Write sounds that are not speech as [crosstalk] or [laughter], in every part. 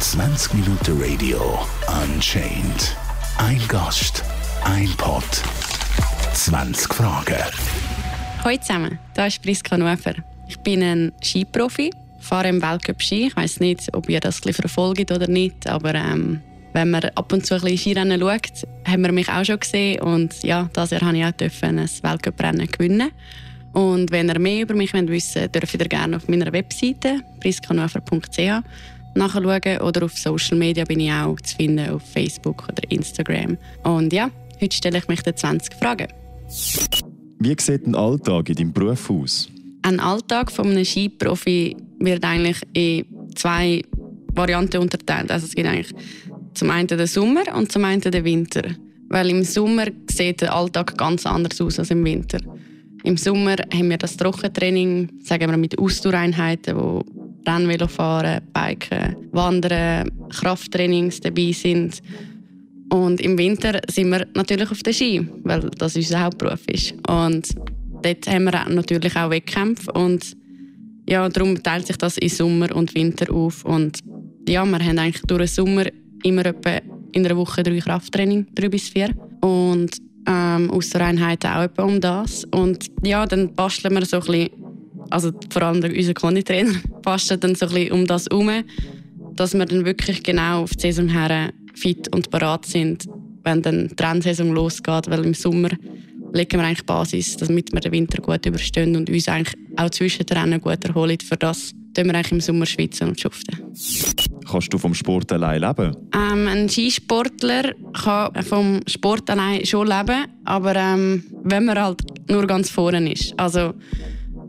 20 Minuten Radio Unchained. Ein Gast, ein Pod, 20 Fragen. Hallo zusammen, hier ist Priska Nuefer. Ich bin ein Skiprofi, fahre im Weltcup Ski. Ich weiß nicht, ob ihr das verfolgt oder nicht, aber ähm, wenn man ab und zu ein bisschen Skirennen schaut, haben wir mich auch schon gesehen und ja, das Jahr durfte ich auch ein Weltcuprennen gewinnen. Und wenn ihr mehr über mich wissen wollt, dürft ihr gerne auf meiner Webseite priskanuefer.ch nachschauen oder auf Social Media bin ich auch zu finden, auf Facebook oder Instagram. Und ja, heute stelle ich mich den 20 Fragen. Wie sieht ein Alltag in deinem Beruf aus? Ein Alltag von einem Skiprofi wird eigentlich in zwei Varianten unterteilt. Also es gibt eigentlich zum einen den Sommer und zum einen den Winter. Weil im Sommer sieht der Alltag ganz anders aus als im Winter. Im Sommer haben wir das Trockentraining, sagen wir mit Ausdauereinheiten, wo Rennvelo fahren, Biken, Wandern, Krafttrainings dabei sind. Und im Winter sind wir natürlich auf der Ski, weil das unser Hauptberuf ist. Und dort haben wir natürlich auch Wettkämpfe und ja, darum teilt sich das in Sommer und Winter auf. Und ja, wir haben eigentlich durch den Sommer immer etwa in einer Woche drei Krafttraining, drei bis vier. Und ähm, Ausdauereinheiten auch etwa um das. Und ja, dann basteln wir so ein bisschen also vor allem unser Konditrainer, [laughs] bastelt dann so ein bisschen um das herum, dass wir dann wirklich genau auf die Saison her fit und bereit sind, wenn dann die Rennsaison losgeht, weil im Sommer legen wir eigentlich Basis, damit wir den Winter gut überstehen und uns eigentlich auch zwischen den Rennen gut erholen. Für das tun wir eigentlich im Sommer schwitzen und schuften. Kannst du vom Sport allein leben? Ähm, ein Skisportler kann vom Sport allein schon leben, aber ähm, wenn man halt nur ganz vorne ist. Also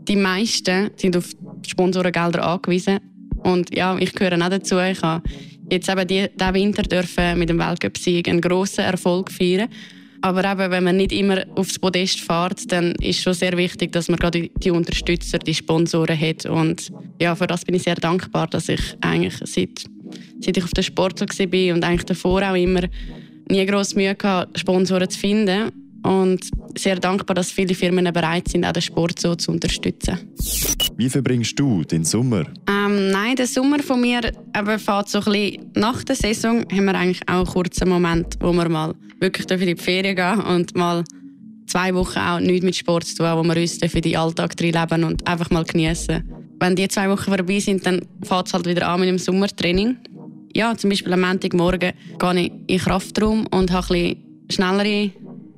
die meisten sind auf Sponsorengelder angewiesen. Und ja, ich gehöre auch dazu. Ich habe jetzt eben diesen Winter dürfen mit dem Weltcup-Sieg einen grossen Erfolg feiern. Aber eben, wenn man nicht immer aufs Podest fährt, dann ist es schon sehr wichtig, dass man gerade die Unterstützer, die Sponsoren hat. Und ja, für das bin ich sehr dankbar, dass ich eigentlich seit, seit ich auf der Sportler war und eigentlich davor auch immer nie grosse Mühe hatte, Sponsoren zu finden und sehr dankbar, dass viele Firmen bereit sind, auch den Sport so zu unterstützen. Wie verbringst du den Sommer? Ähm, nein, der Sommer von mir eben fährt so ein bisschen nach der Saison haben wir eigentlich auch einen kurzen Moment, wo wir mal wirklich in die Ferien gehen und mal zwei Wochen auch nichts mit Sport zu tun, wo wir uns in den Alltag drin leben und einfach mal genießen. Wenn die zwei Wochen vorbei sind, dann fährt es halt wieder an mit dem Sommertraining. Ja, zum Beispiel am Montagmorgen gehe ich in den Kraftraum und habe ein bisschen schnellere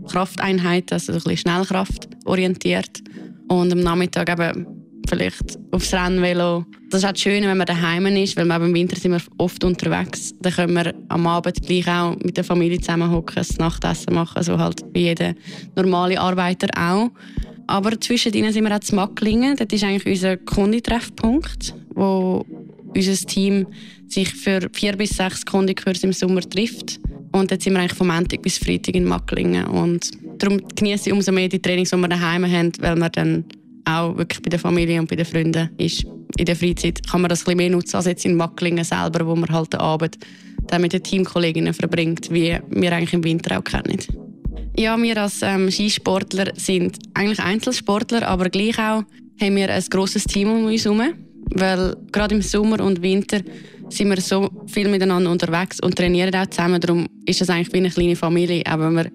Krafteinheit, also ein bisschen Schnellkraft orientiert. Und am Nachmittag eben vielleicht aufs Rennvelo. Das ist auch schön, wenn man daheim ist, weil wir im Winter sind wir oft unterwegs. Dann können wir am Abend gleich auch mit der Familie zusammen hocken, das Nachtessen machen, so halt wie jeder normale Arbeiter auch. Aber zwischendrin sind wir auch zu Macklingen. Das ist eigentlich unser Kunditreffpunkt, wo unser Team sich für vier bis sechs Kundikurse im Sommer trifft. Und jetzt sind wir eigentlich vom Montag bis Freitag in Macklingen. Und darum genieße ich umso mehr die Trainings, die wir daheim haben, weil man dann auch wirklich bei der Familie und bei den Freunden ist. In der Freizeit kann man das ein bisschen mehr nutzen als jetzt in Macklingen selber, wo man halt den Abend dann mit den Teamkolleginnen verbringt, wie wir eigentlich im Winter auch kennen. Ja, wir als ähm, Skisportler sind eigentlich Einzelsportler, aber gleich auch haben wir ein grosses Team um uns herum. Weil gerade im Sommer und Winter sind wir so viel miteinander unterwegs und trainieren auch zusammen. Darum ist es eigentlich wie eine kleine Familie. Aber man,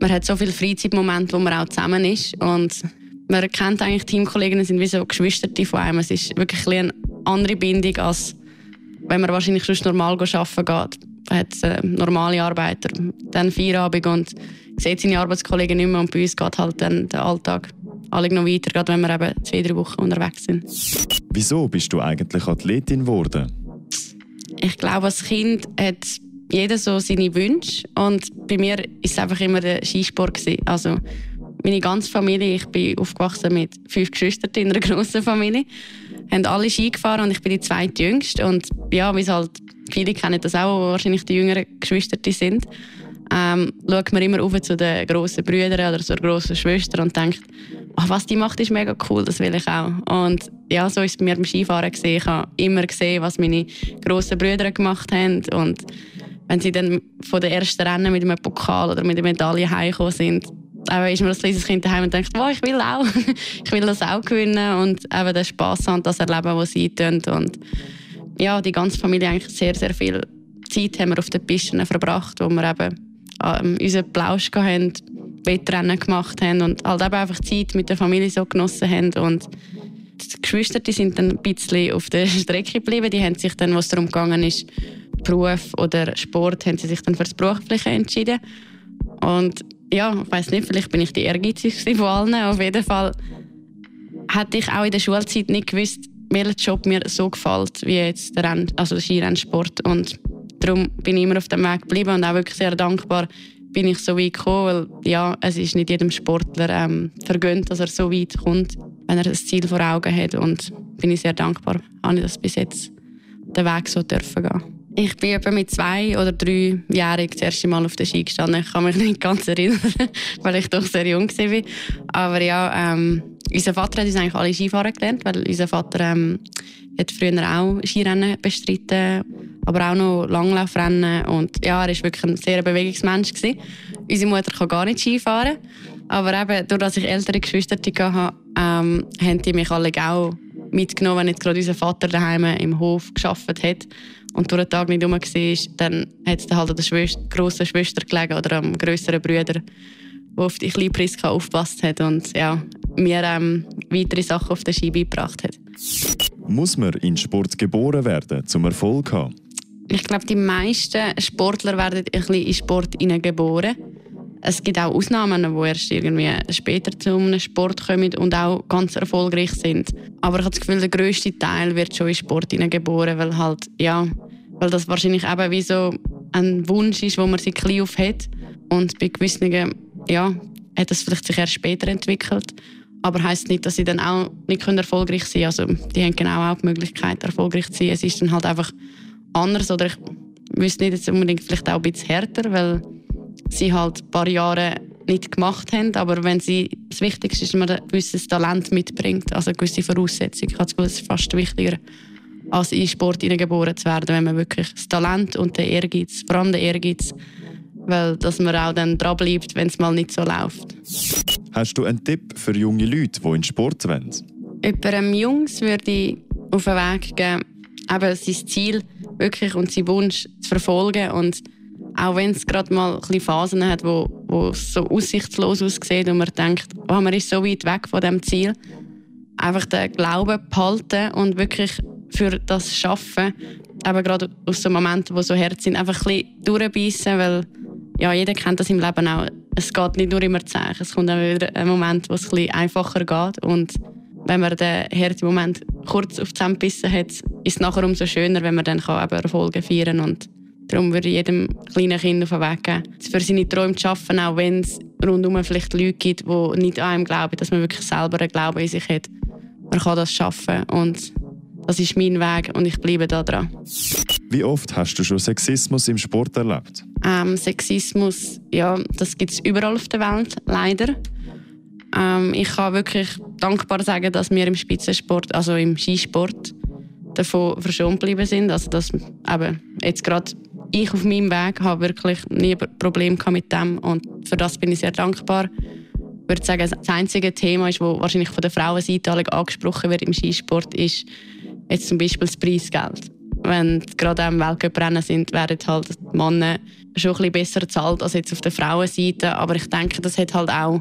man hat so viele Freizeitmomente, wo man auch zusammen ist. Und man kennt eigentlich Teamkolleginnen, sind wie so Geschwister von einem. Es ist wirklich eine andere Bindung, als wenn man wahrscheinlich sonst normal arbeiten geht. Hat äh, normale Arbeiter, dann Feierabend und sieht seine Arbeitskollegen nicht mehr. Und bei uns geht halt dann der Alltag alle noch weiter, gerade wenn wir eben zwei, drei Wochen unterwegs sind. Wieso bist du eigentlich Athletin geworden? Ich glaube, als Kind hat jeder so seine Wünsche und bei mir war es einfach immer der Skisport Also meine ganze Familie, ich bin aufgewachsen mit fünf Geschwistern in einer [laughs] grossen Familie, haben alle Ski gefahren und ich bin die zweitjüngste und ja, wie halt viele kennen das auch, wo wahrscheinlich die jüngeren Geschwister sind, ähm, schaut man immer auf zu den grossen Brüdern oder zur grossen Schwester und denkt, oh, was die macht, ist mega cool, das will ich auch. Und ja, so ist es bei mir beim Skifahren gesehen. Ich habe immer gesehen, was meine grossen Brüder gemacht haben und wenn sie dann von den ersten Rennen mit einem Pokal oder mit einer Medaille heimgekommen sind, eben ist man als kleines Kind daheim und denkt, wow, ich will auch, [laughs] ich will das auch gewinnen und eben den Spass haben und das erleben, was sie tun. Und ja, die ganze Familie eigentlich sehr, sehr viel Zeit haben wir auf den Pisten verbracht, wo wir eben ähm, unseren Plausch hatten, Wettrennen gemacht haben und halt eben einfach Zeit mit der Familie so genossen haben und die Geschwister die sind dann ein bisschen auf der [laughs] Strecke geblieben. Die haben sich dann, was darum gegangen ist, Beruf oder Sport, haben sie sich dann für das Berufliche entschieden. Und ja, ich weiß nicht, vielleicht bin ich die ehrgeizigste von allen. Auf jeden Fall hätte ich auch in der Schulzeit nicht gewusst, welcher Job mir so gefällt wie jetzt der, Renn, also der Skirennsport. Und darum bin ich immer auf dem Weg geblieben und auch wirklich sehr dankbar, bin ich so weit gekommen, weil ja, es ist nicht jedem Sportler ähm, vergönnt, dass er so weit kommt, wenn er das Ziel vor Augen hat. Und bin ich sehr dankbar, habe ich bis jetzt den Weg so dürfen gehen. Ich bin etwa mit zwei oder drei Jahren das erste Mal auf der Ski gestanden. Ich kann mich nicht ganz erinnern, [laughs] weil ich doch sehr jung war. Aber ja, ähm, unser Vater hat uns eigentlich alle Skifahren gelernt, weil unser Vater ähm, hat früher auch Skirennen bestritten, aber auch noch Langlaufrennen. Und ja, er war wirklich ein sehr Bewegungsmensch. Gewesen. Unsere Mutter kann gar nicht Skifahren. Aber eben, dadurch, dass ich ältere Geschwister hatte, ähm, haben die mich alle auch mitgenommen, wenn nicht gerade unser Vater daheim im Hof geschafft hat und durch den Tag nicht rum war, dann hat es halt an der Schwester, grossen Schwester gelegen oder am grösseren Bruder, der auf die kleine Priska aufgepasst hat und ja, mir ähm, weitere Sachen auf der Ski beigebracht hat. Muss man in Sport geboren werden, zum Erfolg zu haben? Ich glaube, die meisten Sportler werden ein bisschen in Sport geboren. Es gibt auch Ausnahmen, die erst irgendwie später zu einem Sport kommen und auch ganz erfolgreich sind. Aber ich habe das Gefühl, der grösste Teil wird schon in Sport geboren, weil halt, ja, weil das wahrscheinlich eben wie so ein Wunsch ist, wo man sich klein auf hat. Und bei gewissen, ja, hat das vielleicht sich erst später entwickelt. Aber heißt nicht, dass sie dann auch nicht erfolgreich sein können. Also, die haben genau auch die Möglichkeit, erfolgreich zu sein. Es ist dann halt einfach anders oder ich wüsste nicht jetzt unbedingt vielleicht auch ein bisschen härter, weil sie halt ein paar Jahre nicht gemacht haben. Aber wenn sie, das Wichtigste ist, dass man ein gewisses Talent mitbringt, also eine gewisse Voraussetzung. Ich habe das Gefühl, das ist fast wichtiger, als in Sport geboren zu werden, wenn man wirklich das Talent und den Ehrgeiz, vor allem den Ehrgeiz, weil dass man auch dann dranbleibt, wenn es mal nicht so läuft. Hast du einen Tipp für junge Leute, die in Sport wollen? Jemandem Jungs würde ich auf den Weg geben, eben sein Ziel wirklich und seinen Wunsch zu verfolgen und auch wenn es gerade mal ein Phasen hat, wo, wo es so aussichtslos aussieht und man denkt, oh, man ist so weit weg von dem Ziel, einfach den Glauben behalten und wirklich für das Schaffen, eben gerade aus so Momenten, wo so hart sind, einfach ein bisschen durchbeissen, weil ja, jeder kennt das im Leben auch. Es geht nicht nur immer zäh. Es kommt auch wieder ein Moment, wo es ein bisschen einfacher geht und wenn man den harten Moment kurz auf die Zähne hat, ist es nachher umso schöner, wenn man dann Erfolge feiern kann. Und darum würde ich jedem kleinen Kind auf den Weg geben, für seine Träume zu arbeiten, auch wenn es rundum vielleicht Leute gibt, die nicht an einem glauben, dass man wirklich selber einen Glauben in sich hat. Man kann das schaffen und das ist mein Weg und ich bleibe da dran. Wie oft hast du schon Sexismus im Sport erlebt? Ähm, Sexismus, ja, das gibt es überall auf der Welt, leider. Ähm, ich kann wirklich dankbar sagen, dass wir im Spitzensport, also im Skisport, davon verschont geblieben sind. Also dass eben jetzt gerade ich auf meinem Weg habe wirklich nie ein Problem mit dem und für das bin ich sehr dankbar. Ich würde sagen, das einzige Thema, ist, das wahrscheinlich von der Frauenseite angesprochen wird im Skisport, ist jetzt zum Beispiel das Preisgeld. Wenn gerade am Weltcuprennen sind, werden halt die Männer schon ein bisschen besser bezahlt als jetzt auf der Frauenseite. Aber ich denke, das hat halt auch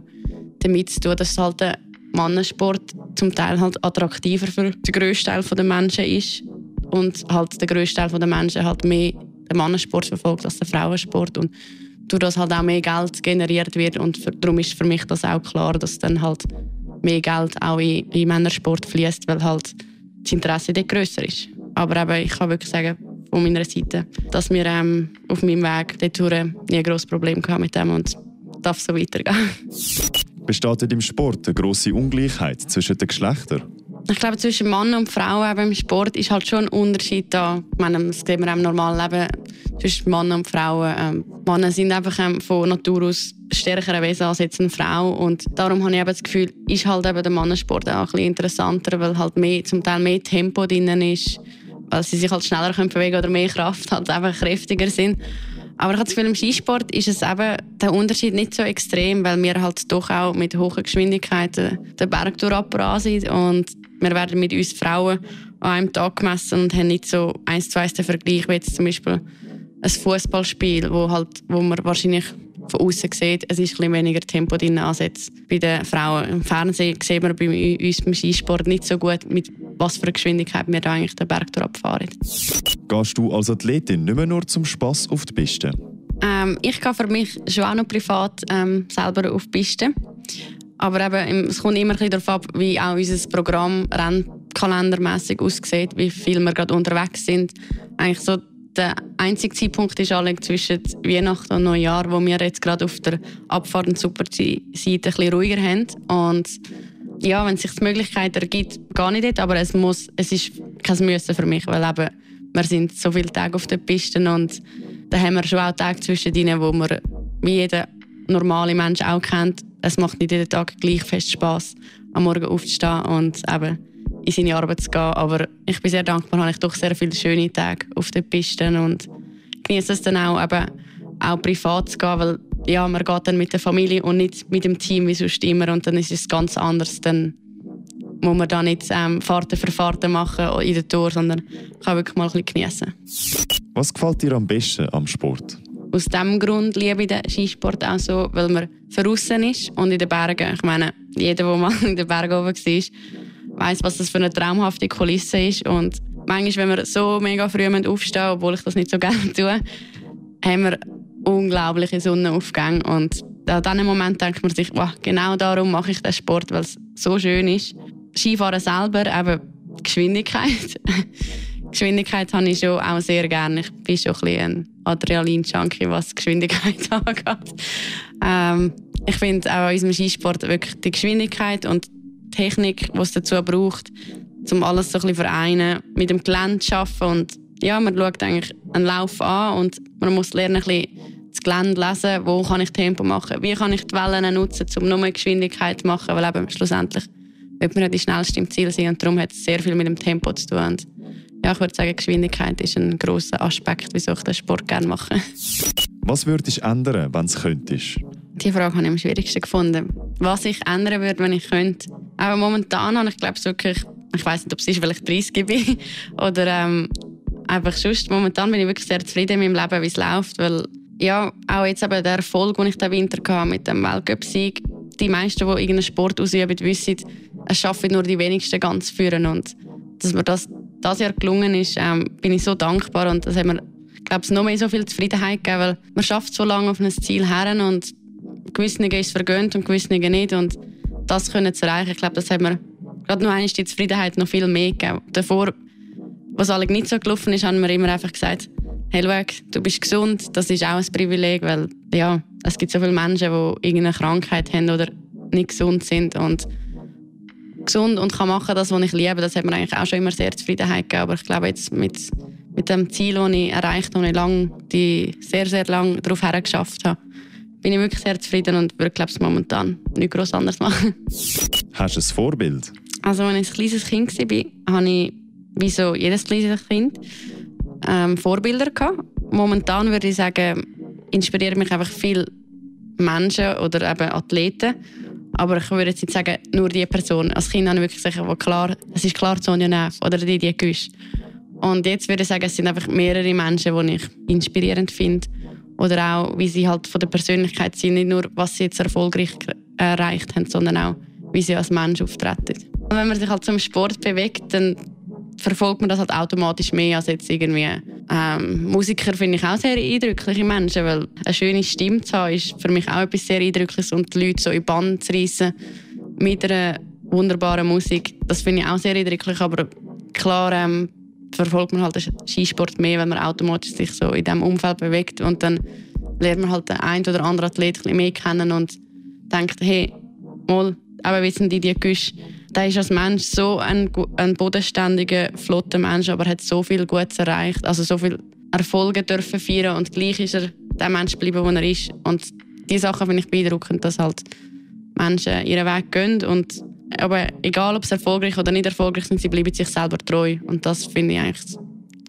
damit zu tun, dass halt der Mannensport zum Teil halt attraktiver für den grössten Teil der Menschen ist und halt der grösste Teil der Menschen halt mehr den Mannensport verfolgt als den Frauensport und durch das halt auch mehr Geld generiert wird und für, darum ist für mich das auch klar, dass dann halt mehr Geld auch in, in Männersport fließt, weil halt das Interesse dort grösser ist. Aber eben, ich kann wirklich sagen, von meiner Seite, dass wir ähm, auf meinem Weg dorthin nie ein grosses Problem hatten mit dem und darf so weitergehen. Besteht deinem Sport eine grosse Ungleichheit zwischen den Geschlechtern? Ich glaube, zwischen Mann und Frau eben im Sport ist halt schon ein Unterschied da. Ich meine, das sehen wir im normalen Leben zwischen Mann und Frauen. Ähm, Männer sind einfach ähm, von Natur aus stärkere Wesen als jetzt eine Frau und darum habe ich eben das Gefühl, ist halt eben der Mannensport auch ein bisschen interessanter, weil halt mehr, zum Teil mehr Tempo drin ist, weil sie sich halt schneller können bewegen oder mehr Kraft halt einfach kräftiger sind. Aber ich habe das Gefühl, im Skisport ist es eben der Unterschied nicht so extrem, weil wir halt doch auch mit hohen Geschwindigkeiten den Berg durchabbraten sind und wir werden mit uns Frauen an einem Tag gemessen und haben nicht so eins zu eins den Vergleich wie jetzt zum Beispiel ein Fußballspiel, wo halt, wo man wahrscheinlich von außen sieht, es ist ein weniger Tempo drin als bei den Frauen. Im Fernsehen sieht man bei uns beim Skisport nicht so gut, mit was für Geschwindigkeit wir da eigentlich den Berg abfahren. Gehst du als Athletin nicht mehr nur zum Spass auf die Piste? Ähm, ich gehe für mich schon auch noch privat ähm, selber auf die Piste. Aber eben, es kommt immer darauf ab, wie auch unser Programm rennkalendermässig aussieht, wie viel wir gerade unterwegs sind. Eigentlich so der einzige Zeitpunkt ist alle zwischen Weihnachten und Neujahr, wo wir jetzt gerade auf der Abfahrt- und Super-Seite ein ruhiger haben. Und ja, wenn es sich die Möglichkeit ergibt, gar nicht dort, aber es, muss, es ist kein Müssen für mich, weil eben, wir sind so viele Tage auf den Pisten und da haben wir schon auch Tage zwischendrin, wo man wie jeder normale Mensch auch kennt, es macht nicht jeden Tag gleich fest Spaß, am Morgen aufzustehen und eben in seine Arbeit zu gehen. Aber ich bin sehr dankbar, habe ich doch sehr viele schöne Tage auf den Pisten und genieße es dann auch, eben, auch privat zu gehen, weil ja, man geht dann mit der Familie und nicht mit dem Team wie sonst immer und dann ist es ganz anders. Dann muss man da nicht ähm, Fahrten für Fahrten machen in der Tour, sondern kann wirklich mal ein bisschen genießen. Was gefällt dir am besten am Sport? Aus diesem Grund liebe ich den Skisport auch so, weil man draußen ist und in den Bergen. Ich meine, jeder, der mal [laughs] in den Bergen oben war, weiß, was das für eine traumhafte Kulisse ist. Und manchmal, wenn wir so mega früh aufstehen obwohl ich das nicht so [laughs] gerne tue, haben wir unglaubliche Sonnenaufgänge. Und an diesem Moment denkt man sich, wow, genau darum mache ich den Sport, weil es so schön ist. Skifahren selber, eben Geschwindigkeit. [laughs] Geschwindigkeit habe ich schon auch sehr gerne. Ich bin schon ein, bisschen ein Adrenalin-Junkie, was Geschwindigkeit [laughs] angeht. Ähm, ich finde auch in unserem Skisport wirklich die Geschwindigkeit und Technik, die es dazu braucht, um alles so ein bisschen vereinen, mit dem Gelände zu arbeiten. Und ja, man schaut eigentlich einen Lauf an und man muss lernen, ein bisschen das Gelände lesen, wo kann ich Tempo machen, wie kann ich die Wellen nutzen, um nur Geschwindigkeit zu machen, weil eben schlussendlich wird man ja die schnellste im Ziel sein und darum hat es sehr viel mit dem Tempo zu tun. Und ja, ich würde sagen, Geschwindigkeit ist ein großer Aspekt, wieso ich den Sport gerne mache. Was würdest du ändern, wenn es könntest? Die Frage habe ich am schwierigsten gefunden. Was ich ändern würde, wenn ich könnte. Aber momentan habe ich glaube ich wirklich, ich weiß nicht, ob es ist, weil ich 30 bin [laughs] oder ähm, einfach sonst. Momentan bin ich wirklich sehr zufrieden mit meinem Leben, wie es läuft, weil ja, auch jetzt eben der Erfolg, den ich den Winter hatte mit dem Weltcup-Sieg, die meisten, die irgendeinen Sport ausüben, wissen, es schaffen nur die wenigsten ganz führen und dass mir das das Jahr gelungen ist, ähm, bin ich so dankbar und das hat mir, glaube ich, noch mehr so viel Zufriedenheit gegeben, weil man schafft so lange auf ein Ziel her und gewisse ist es vergönnt und gewisse nicht und das können zu erreichen, ich glaube, das hat mir gerade noch einmal die Zufriedenheit noch viel mehr gegeben. Davor, was alles nicht so gelaufen ist, haben wir immer einfach gesagt, hey, du bist gesund, das ist auch ein Privileg, weil ja, es gibt so viele Menschen, die irgendeine Krankheit haben oder nicht gesund sind und gesund und kann machen das, was ich liebe, das hat mir eigentlich auch schon immer sehr Zufriedenheit gegeben. Aber ich glaube jetzt mit, mit dem Ziel, das ich erreicht habe, und ich lang, die sehr, sehr lange darauf hergeschafft habe, bin ich wirklich sehr zufrieden und würde glaube ich, momentan nichts groß anders machen. Hast du ein Vorbild? Also als ich ein kleines Kind war, hatte ich, wie so jedes kleines Kind, ähm, Vorbilder gehabt. Momentan würde ich sagen, inspirieren mich einfach viele Menschen oder eben Athleten, aber ich würde jetzt nicht sagen, nur die Person. Als Kind habe ich wirklich gesagt, wo klar, es ist klar Sonja Neff oder die, die Güsch. Und jetzt würde ich sagen, es sind einfach mehrere Menschen, die ich inspirierend finde. Oder auch, wie sie halt von der Persönlichkeit sind. Nicht nur, was sie jetzt erfolgreich erreicht haben, sondern auch, wie sie als Mensch auftreten. Und wenn man sich halt zum Sport bewegt, dann verfolgt man das halt automatisch mehr als jetzt irgendwie ähm, Musiker finde ich auch sehr eindrückliche Menschen, weil eine schöne Stimme zu haben ist für mich auch etwas sehr Eindrückliches und die Leute so in Band zu reissen mit einer wunderbaren Musik, das finde ich auch sehr eindrücklich, aber klar ähm, verfolgt man halt den Skisport mehr, wenn man automatisch sich so in diesem Umfeld bewegt und dann lernt man halt den einen oder anderen Athlet mehr kennen und denkt, hey, mal, aber wissen die, die Güsch, der ist als Mensch so ein, ein bodenständiger, flotter Mensch, aber hat so viel Gutes erreicht, also so viele Erfolge dürfen feiern und gleich ist er der Mensch geblieben, der er ist. Und diese Sachen finde ich beeindruckend, dass halt Menschen ihren Weg gehen und aber egal, ob sie erfolgreich oder nicht erfolgreich sind, sie bleiben sich selber treu. Und das finde ich eigentlich das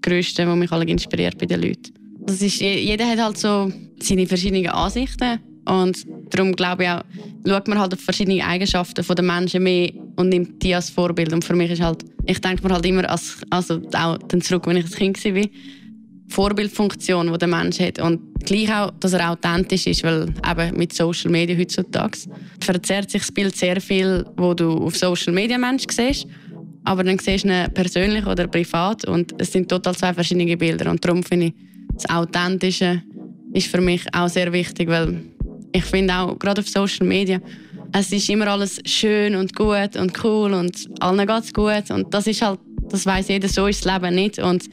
Größte, was mich alle inspiriert bei den Leuten. das ist, jeder hat halt so seine verschiedenen Ansichten und darum glaube ich auch, schaut man halt auf verschiedene Eigenschaften der Menschen mehr und nimmt die als Vorbild. Und für mich ist halt, ich denke mir halt immer, als, also auch dann zurück, wenn ich ein Kind war, Vorbildfunktion, die der Mensch hat. Und gleich auch, dass er authentisch ist, weil eben mit Social Media heutzutage verzerrt sich das Bild sehr viel, wo du auf Social Media Mensch siehst, aber dann siehst du ihn persönlich oder privat und es sind total zwei verschiedene Bilder. Und darum finde ich, das Authentische ist für mich auch sehr wichtig, weil ich finde auch, gerade auf Social Media, es ist immer alles schön und gut und cool und allen geht es gut und das ist halt, das weiß jeder, so ist das Leben nicht und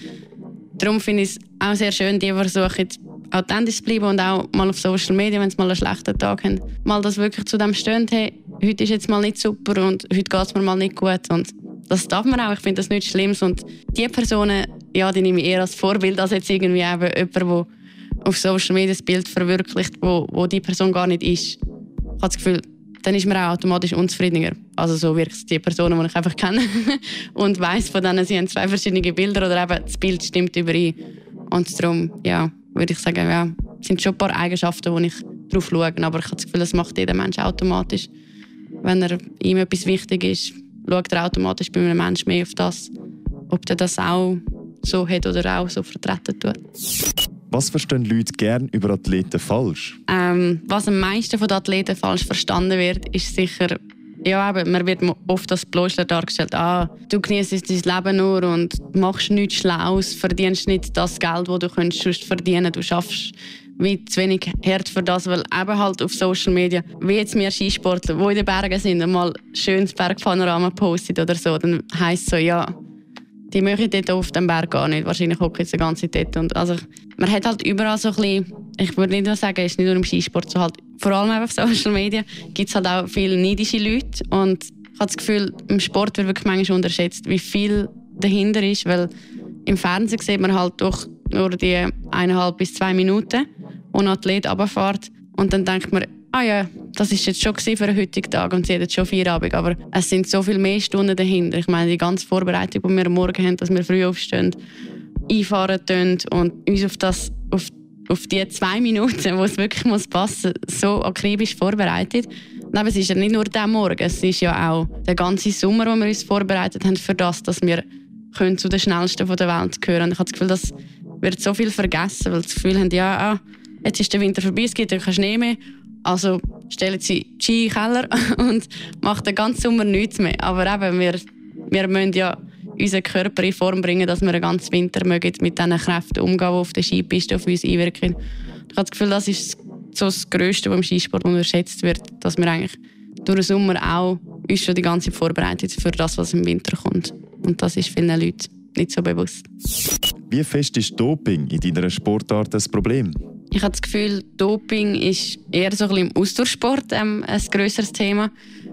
darum finde ich es auch sehr schön, die versuchen, authentisch zu bleiben und auch mal auf Social Media, wenn sie mal einen schlechten Tag haben, mal das wirklich zu dem stehen, hey, heute ist jetzt mal nicht super und heute geht es mir mal nicht gut und das darf man auch, ich finde das nicht schlimm und die Personen, ja, die nehme ich eher als Vorbild als jetzt irgendwie eben jemand, der auf Social Media das Bild verwirklicht, wo, wo die Person gar nicht ist. Ich habe das Gefühl, dann ist man auch automatisch unzufriedener. Also so wirkt die Personen, die ich einfach kenne [laughs] und weiß von denen, sie haben zwei verschiedene Bilder oder eben das Bild stimmt überein. Und darum, ja, würde ich sagen, ja, sind schon ein paar Eigenschaften, wo ich drauf schaue. Aber ich habe das Gefühl, das macht jeder Mensch automatisch. Wenn er, ihm etwas wichtig ist, schaut er automatisch bei einem Menschen mehr auf das, ob er das auch so hat oder auch so vertreten tut. Was verstehen Leute gern über Athleten falsch? Ähm, was am meisten von den Athleten falsch verstanden wird, ist sicher, ja, eben, man wird oft als Blöschler dargestellt. Ah, du genießt dein Leben nur und machst nichts Schlaues, verdienst nicht das Geld, das du sonst verdienen Du schaffst wie zu wenig hart für das, weil eben halt auf Social Media, wie jetzt wir Skisportler, die in den Bergen sind, einmal schönes Bergpanorama postet oder so, dann heisst es so, ja, die möchten dort auf dem Berg gar nicht. Wahrscheinlich hocken sie die ganze Zeit dort. Und also, man hat halt überall so ein bisschen, ich würde nicht nur sagen, es ist nicht nur im Skisport so halt, vor allem auf Social Media gibt es halt auch viele neidische Leute und ich habe das Gefühl, im Sport wird wirklich manchmal unterschätzt, wie viel dahinter ist, weil im Fernsehen sieht man halt doch nur die eineinhalb bis zwei Minuten, wo ein Athlet runterfährt und dann denkt man, ah ja, das ist jetzt schon für den heutigen Tag und sie hat jetzt schon vier Abend, aber es sind so viel mehr Stunden dahinter. Ich meine, die ganze Vorbereitung, die wir am Morgen haben, dass wir früh aufstehen, einfahren tun und uns auf, das, auf, auf die zwei Minuten, wo es wirklich muss passen so akribisch vorbereitet. Aber es ist ja nicht nur der Morgen, es ist ja auch der ganze Sommer, wo wir uns vorbereitet haben für das, dass wir können zu den Schnellsten der Welt gehören. Und ich habe das Gefühl, das wird so viel vergessen, weil das Gefühl haben, ja, ah, jetzt ist der Winter vorbei, es gibt keinen Schnee mehr also stellen sie Ski in den Keller [laughs] und machen den ganzen Sommer nichts mehr. Aber eben, wir, wir müssen ja unseren Körper in Form bringen, dass wir den ganzen Winter mit diesen Kräften umgehen, die auf der Skipiste auf uns einwirken. Ich habe das Gefühl, das ist so das Größte, was im Skisport unterschätzt wird, dass wir eigentlich durch den Sommer auch uns schon die ganze Zeit vorbereitet für das, was im Winter kommt. Und das ist vielen Leuten nicht so bewusst. Wie fest ist Doping in deiner Sportart das Problem? Ich habe das Gefühl, Doping ist eher so ein im Ausdauersport ähm, ein größeres Thema.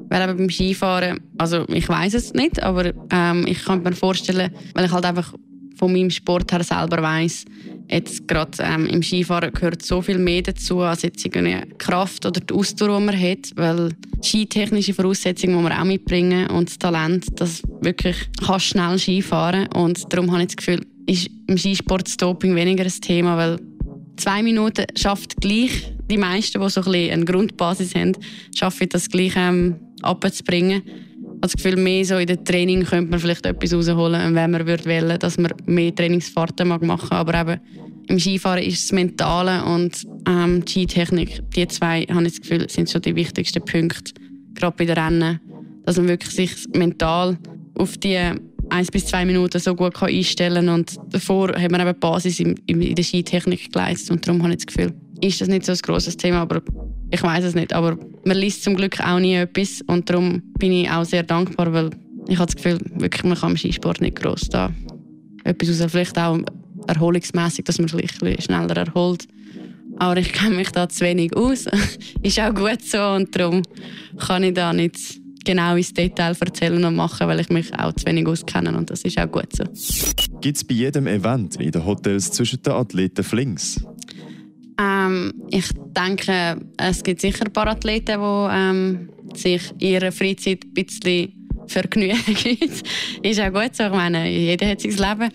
Weil eben beim Skifahren, also ich weiß es nicht, aber ähm, ich kann mir vorstellen, weil ich halt einfach von meinem Sport her selber weiß, jetzt gerade ähm, im Skifahren gehört so viel mehr dazu als jetzt die Kraft oder die Ausdauer, die man hat, weil die skitechnische Voraussetzungen, die man auch mitbringen und das Talent, das wirklich kann schnell Skifahren und darum habe ich das Gefühl, ist im Skisport das Doping weniger ein Thema, weil zwei Minuten schafft gleich die meisten, die so ein eine Grundbasis haben, schaffen das gleich ähm, abzubringen. Ich das Gefühl, mehr so in der Training könnte man vielleicht etwas rausholen, wenn man würde wollen, dass man mehr Trainingsfahrten mag machen Aber eben im Skifahren ist das Mentale und ähm, die Skitechnik, die zwei, habe ich das Gefühl, sind so die wichtigsten Punkte, gerade bei den Rennen. Dass man wirklich sich mental auf die eins bis zwei Minuten so gut kann einstellen kann. Und davor hat man eben die Basis in, in der Skitechnik geleistet. Und darum habe ich das Gefühl, ist das nicht so ein grosses Thema, aber ich weiß es nicht. Aber man liest zum Glück auch nie etwas. Und darum bin ich auch sehr dankbar, weil ich habe das Gefühl, wirklich, man kann im Skisport nicht gross da etwas raus. Vielleicht auch erholungsmäßig, dass man sich schneller erholt. Aber ich kenne mich da zu wenig aus. [laughs] ist auch gut so und darum kann ich da nicht genau ins Detail erzählen und machen, weil ich mich auch zu wenig auskenne und das ist auch gut so. Gibt es bei jedem Event in den Hotels zwischen den Athleten Flings? Ähm, ich denke, es gibt sicher ein paar Athleten, die ähm, sich in ihrer Freizeit ein bisschen vergnügen. [laughs] ist auch gut so. Ich meine, jeder hat sein Leben.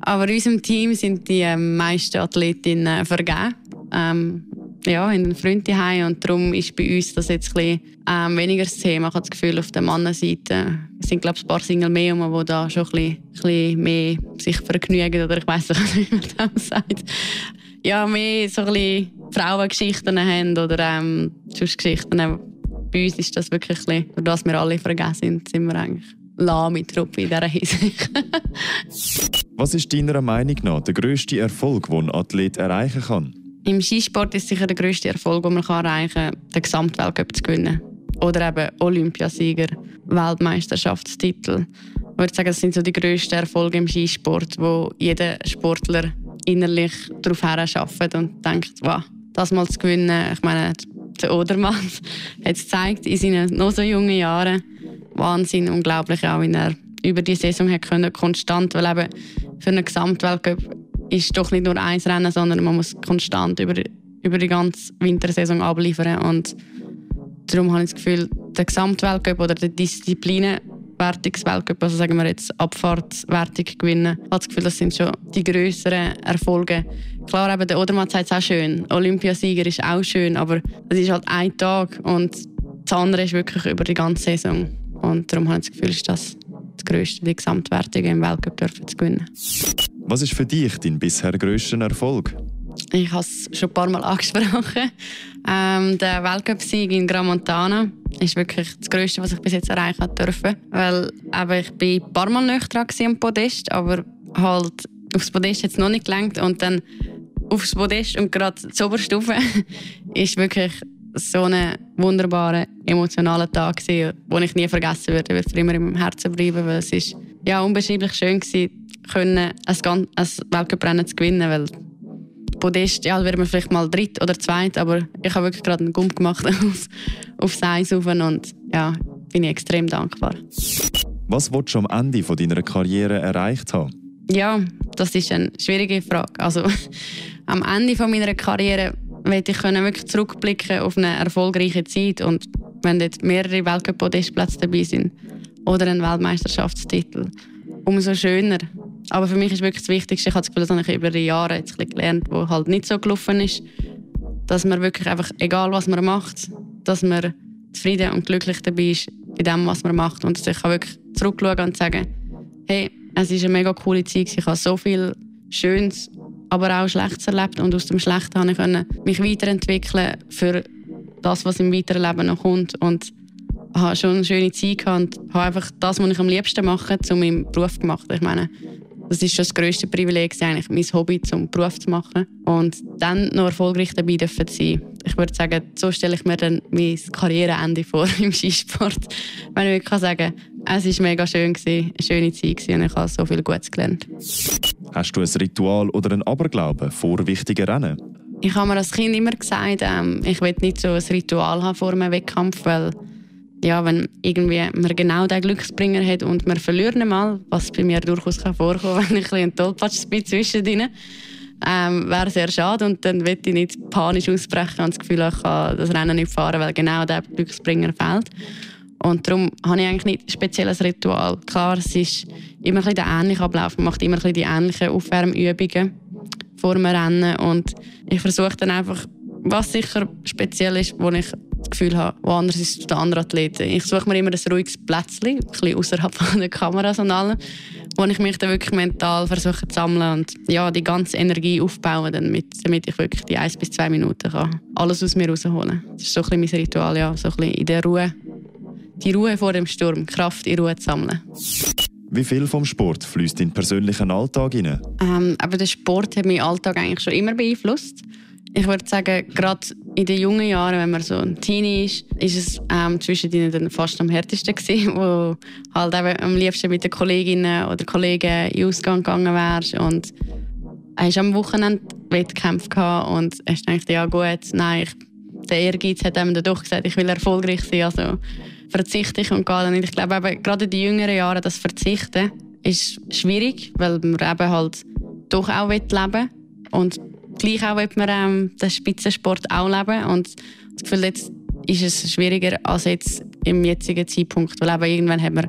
Aber in unserem Team sind die meisten Athletinnen vergeben. Ähm, ja, in den Freunden heim und darum ist bei uns das jetzt ein ähm, weniger das Thema. Ich habe das Gefühl, auf der Mannenseite sind glaube ich, ein paar Single mehr, die da schon ein bisschen, ein bisschen mehr sich vergnügen oder ich weiß nicht, [laughs] wie man das sagt. Ja, mehr so ein bisschen Frauengeschichten haben oder ähm, sonst Geschichten. Bei uns ist das wirklich ein bisschen, durch wir alle vergessen sind, sind wir eigentlich lahme Truppe in dieser Hinsicht. [laughs] Was ist deiner Meinung nach der grösste Erfolg, den ein Athlet erreichen kann? Im Skisport ist sicher der grösste Erfolg, den man erreichen kann, den Gesamtweltcup zu gewinnen. Oder eben Olympiasieger, Weltmeisterschaftstitel. Ich würde sagen, das sind so die grössten Erfolge im Skisport, wo jeder Sportler innerlich darauf arbeitet und denkt, wow, das mal zu gewinnen. Ich meine, der Odermann [laughs] hat es gezeigt in seinen noch so jungen Jahren. Wahnsinn, unglaublich auch, wie er über die Saison hat können, konstant, weil eben für einen Gesamtweltcup ist doch nicht nur ein Rennen, sondern man muss konstant über, über die ganze Wintersaison abliefern und darum habe ich das Gefühl, der Gesamtweltcup oder der Disziplinenwertungsweltcup, also sagen wir jetzt Abfahrtswertung gewinnen, habe das Gefühl, das sind schon die größeren Erfolge. Klar, eben der Odermatt sagt es auch schön, Olympiasieger ist auch schön, aber es ist halt ein Tag und das andere ist wirklich über die ganze Saison. Und darum habe ich das Gefühl, ist das das Größte, die Gesamtwertung im Weltcup zu gewinnen. Was ist für dich dein bisher grösster Erfolg? Ich habe es schon ein paar Mal [laughs] angesprochen. Ähm, der Weltcup-Sieg in Gramontana ist wirklich das Größte, was ich bis jetzt erreichen durfte. Weil eben, ich bin ein paar Mal nicht dran am Podest, aber halt aufs Podest hat es noch nicht gelangt und dann aufs Podest und gerade zur Oberstufe [laughs] ist wirklich so ein wunderbarer, emotionaler Tag gewesen, den ich nie vergessen würde. Er wird für immer in meinem Herzen bleiben, weil es ist ja unbeschreiblich schön gewesen, können, ein, ein Weltcuprennen zu gewinnen, weil Podest, ja, wäre man vielleicht mal dritt oder zweit, aber ich habe wirklich gerade einen Gump gemacht [laughs] auf, auf Eis rauf und ja, bin ich extrem dankbar. Was willst du am Ende von deiner Karriere erreicht haben? Ja, das ist eine schwierige Frage. Also [laughs] am Ende von meiner Karriere werde ich können wirklich zurückblicken auf eine erfolgreiche Zeit und wenn dort mehrere Weltcup-Podestplätze dabei sind oder ein Weltmeisterschaftstitel, umso schöner. Aber für mich ist wirklich das Wichtigste, ich habe das Gefühl, das habe ich über die Jahre jetzt gelernt, wo halt nicht so gelaufen ist, dass man wirklich einfach, egal was man macht, dass man zufrieden und glücklich dabei ist bei dem, was man macht. Und ich kann wirklich zurückschauen und sagen, hey, es ist eine mega coole Zeit, ich habe so viel Schönes, aber auch Schlechtes erlebt und aus dem Schlechten konnte ich mich weiterentwickeln für das, was im weiteren Leben noch kommt. Und habe schon eine schöne Zeit gehabt und habe einfach das, was ich am liebsten mache, zu meinem Beruf gemacht. Ich meine, das ist schon das grösste Privileg, eigentlich mein Hobby zum Beruf zu machen und dann noch erfolgreich dabei zu sein. Ich würde sagen, so stelle ich mir dann mein Karriereende vor [laughs] im Skisport. Wenn ich kann sagen es war mega schön, eine schöne Zeit und ich habe so viel Gutes gelernt. Hast du ein Ritual oder einen Aberglauben vor wichtigen Rennen? Ich habe mir als Kind immer gesagt, ähm, ich will nicht so ein Ritual haben vor einem Wettkampf, weil ja, wenn irgendwie man genau den Glücksbringer hat und man verliert mal, was bei mir durchaus kann vorkommen [laughs] wenn ich ein Tollpatsch bin zwischendrin, ähm, wäre sehr schade und dann will ich nicht panisch ausbrechen und das Gefühl, ich kann das Rennen nicht fahren, weil genau der Glücksbringer fehlt. Und darum habe ich eigentlich nicht ein spezielles Ritual. Klar, es ist immer ein bisschen der ähnliche Ablauf. Man macht immer ein bisschen die ähnlichen Aufwärmübungen vor dem Rennen und ich versuche dann einfach, was sicher speziell ist, wo ich das Gefühl habe, woanders ist es der andere Athleten. Ich suche mir immer ein ruhiges Plätzchen, ein bisschen außerhalb [laughs] von den Kameras und allem, wo ich mich dann wirklich mental versuche zu sammeln und ja, die ganze Energie aufbauen, damit, damit ich wirklich die 1 bis 2 Minuten kann alles aus mir rausholen kann. Das ist so ein bisschen mein Ritual, ja, so ein bisschen in der Ruhe. Die Ruhe vor dem Sturm, Kraft in Ruhe zu sammeln. Wie viel vom Sport fließt in den persönlichen Alltag hinein? Ähm, aber der Sport hat meinen Alltag eigentlich schon immer beeinflusst. Ich würde sagen, gerade in den jungen Jahren, wenn man so ein Teenie ist, ist es ähm, zwischen ihnen dann fast am härtesten gewesen, wo halt am liebsten mit den Kolleginnen oder Kollegen in Ausgang gegangen wärst. Und hast am Wochenende Wettkämpfe gehabt und hast gedacht, ja gut, nein, ich, der Ehrgeiz hat einem dann doch gesagt, ich will erfolgreich sein, also verzichte ich und gehe dann. Nicht. Ich glaube eben, gerade in den jüngeren Jahren, das Verzichten ist schwierig, weil man eben halt doch auch leben will. Und gleich auch will man ähm, den Spitzensport auch leben und das Gefühl, jetzt ist es schwieriger als jetzt im jetzigen Zeitpunkt, weil eben irgendwann hat man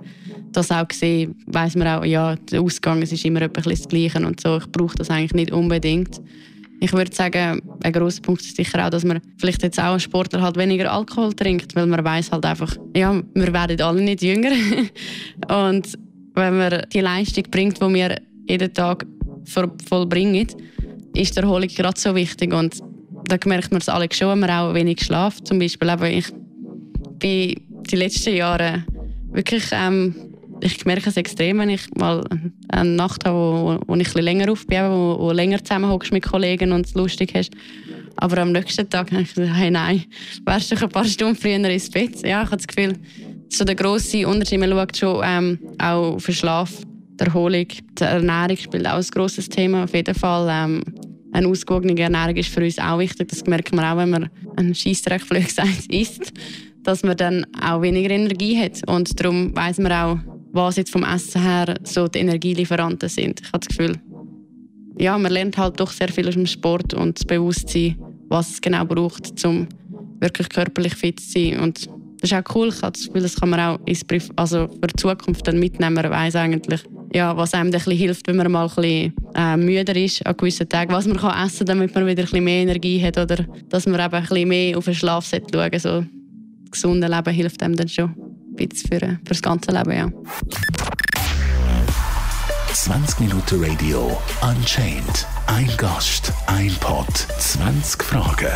das auch gesehen, weiß man auch, ja, der Ausgang es ist immer etwas das Gleiche und so. Ich brauche das eigentlich nicht unbedingt. Ich würde sagen, ein grosser Punkt ist sicher auch, dass man vielleicht jetzt auch ein Sportler halt weniger Alkohol trinkt, weil man weiß halt einfach, ja, wir werden alle nicht jünger. [laughs] und wenn man die Leistung bringt, die wir jeden Tag vollbringen, ist die Erholung gerade so wichtig. Und da merkt man es alle schon, wenn man auch wenig schlaft. Zum Beispiel, aber ich bin die letzten Jahre wirklich ähm, ich merke es extrem, wenn ich mal eine Nacht habe, wo, wo ich ein länger auf bin, wo, wo länger zusammenhockst mit Kollegen und es lustig hast. Aber am nächsten Tag habe ich gesagt, hey, nein, wärst du ein paar Stunden früher ins Bett. Ja, ich habe das Gefühl, so der grosse Unterschied, man schaut schon ähm, auch für Schlaf, die Erholung, die Ernährung spielt auch ein grosses Thema. Auf jeden Fall ähm, eine ausgewogene Ernährung ist für uns auch wichtig. Das merkt man auch, wenn man einen Scheissdreck [laughs] gesagt isst, dass man dann auch weniger Energie hat. Und darum weiß man auch, was jetzt vom Essen her so die Energielieferanten sind. Ich habe das Gefühl, ja, man lernt halt doch sehr viel aus dem Sport und das Bewusstsein, was es genau braucht, um wirklich körperlich fit zu sein. Und das ist auch cool. Ich habe das Gefühl, das kann man auch also für die Zukunft dann mitnehmen. Weiß eigentlich, ja, was einem ein bisschen hilft, wenn man mal ein bisschen äh, müder ist an gewissen Tagen, was man kann essen kann, damit man wieder ein bisschen mehr Energie hat oder dass man eben ein bisschen mehr auf den Schlaf schauen sollte. So, das gesunde Leben hilft einem dann schon bisschen für, für das ganze Leben, ja. 20 Minuten Radio Unchained. Ein Gast, ein Pod, 20 Fragen.